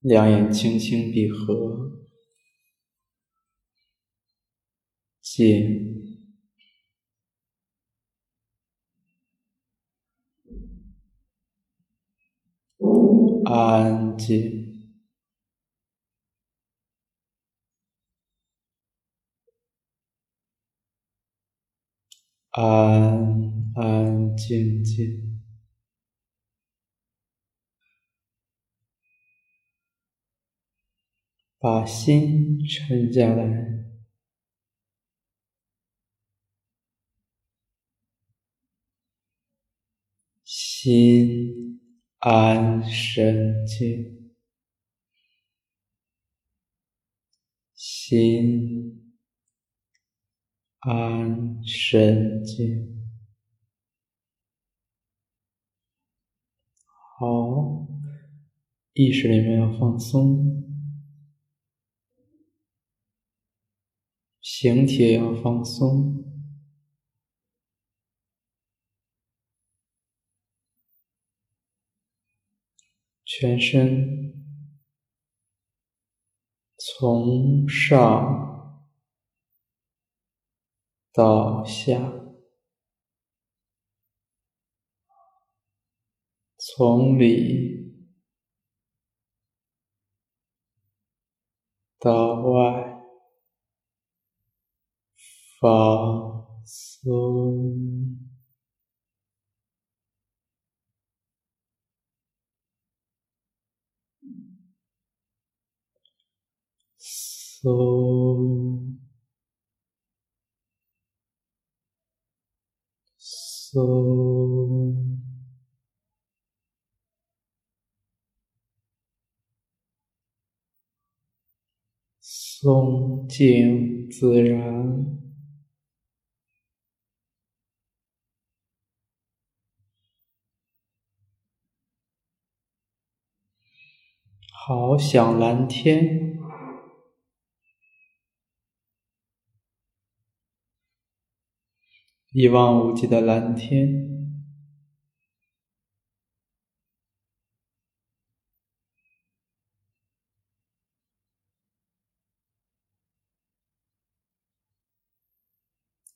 两眼轻轻闭合，静，安静，安安静静。把心沉下来，心安神静，心安神静。好，意识里面要放松。形体要放松，全身从上到下，从里到外。放松，松，松，松静自然。好想蓝天，一望无际的蓝天，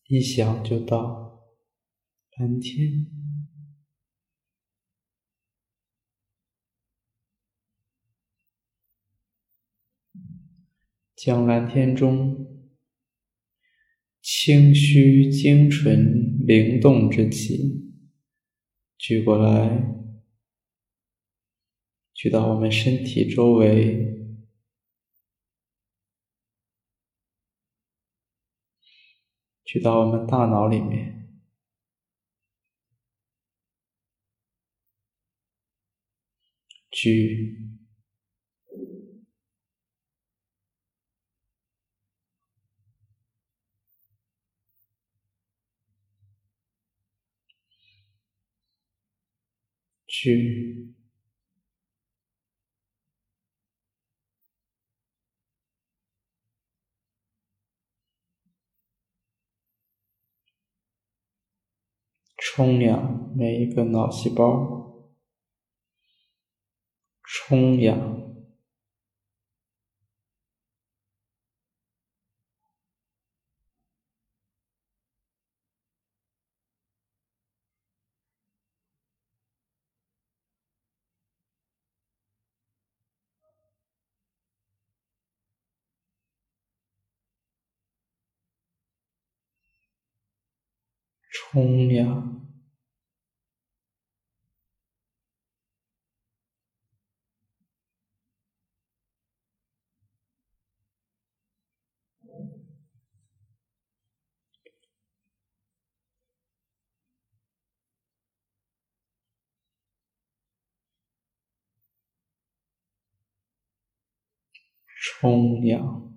一想就到蓝天。将蓝天中清虚、精纯、灵动之气举过来，举到我们身体周围，举到我们大脑里面，举。去充氧每一个脑细胞，冲氧。冲凉，冲凉。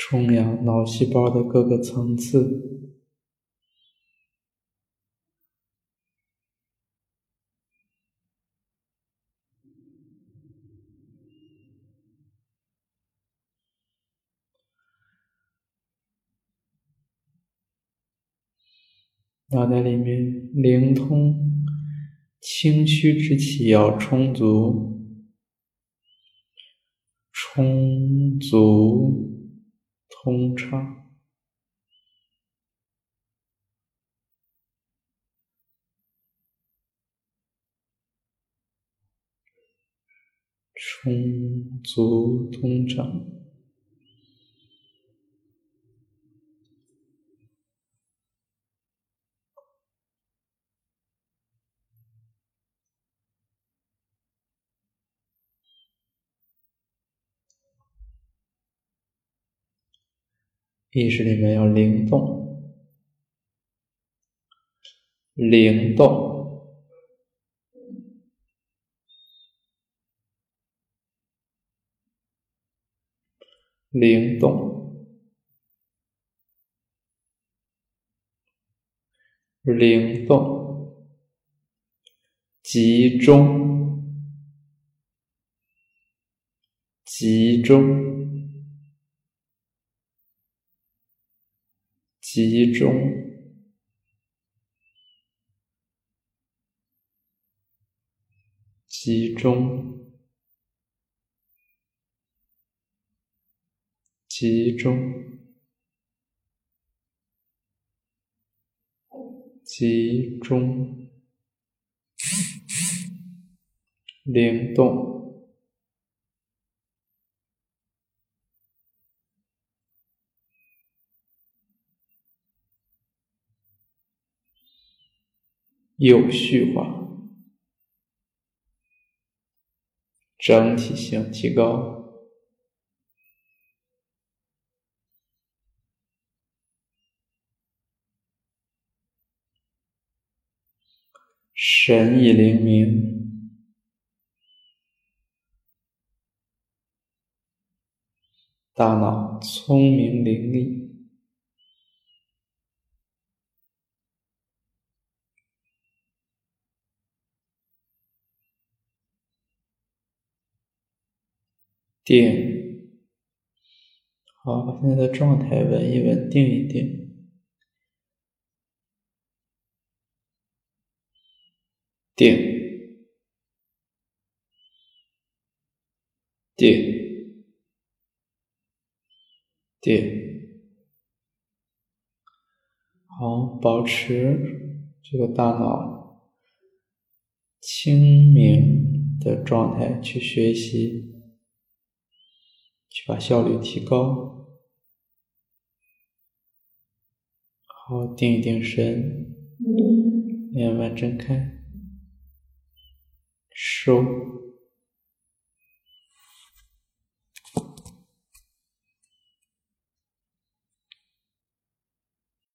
充养脑细胞的各个层次。脑袋里面灵通，清虚之气要充足，充足通畅，充足通胀。意识里面要灵动，灵动，灵动，灵动，集中，集中。集中，集中，集中，集中，灵动。有序化，整体性提高，神意灵明，大脑聪明伶俐。定，好，把现在的状态稳一稳，定一定，定，定，定，好，保持这个大脑清明的状态去学习。去把效率提高，好，定一定神，慢慢睁开，收。